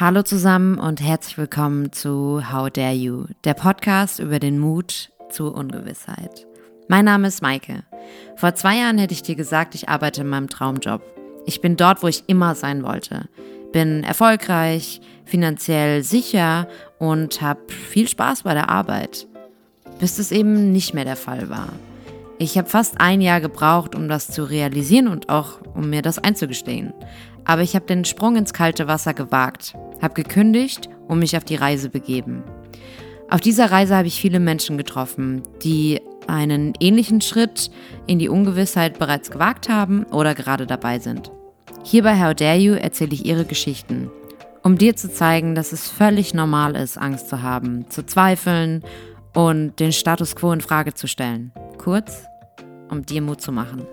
Hallo zusammen und herzlich willkommen zu How Dare You, der Podcast über den Mut zur Ungewissheit. Mein Name ist Maike. Vor zwei Jahren hätte ich dir gesagt, ich arbeite in meinem Traumjob. Ich bin dort, wo ich immer sein wollte. Bin erfolgreich, finanziell sicher und habe viel Spaß bei der Arbeit. Bis es eben nicht mehr der Fall war. Ich habe fast ein Jahr gebraucht, um das zu realisieren und auch um mir das einzugestehen. Aber ich habe den Sprung ins kalte Wasser gewagt, habe gekündigt und mich auf die Reise begeben. Auf dieser Reise habe ich viele Menschen getroffen, die einen ähnlichen Schritt in die Ungewissheit bereits gewagt haben oder gerade dabei sind. Hier bei How Dare You erzähle ich ihre Geschichten, um dir zu zeigen, dass es völlig normal ist, Angst zu haben, zu zweifeln und den Status quo in Frage zu stellen. Kurz, um dir Mut zu machen.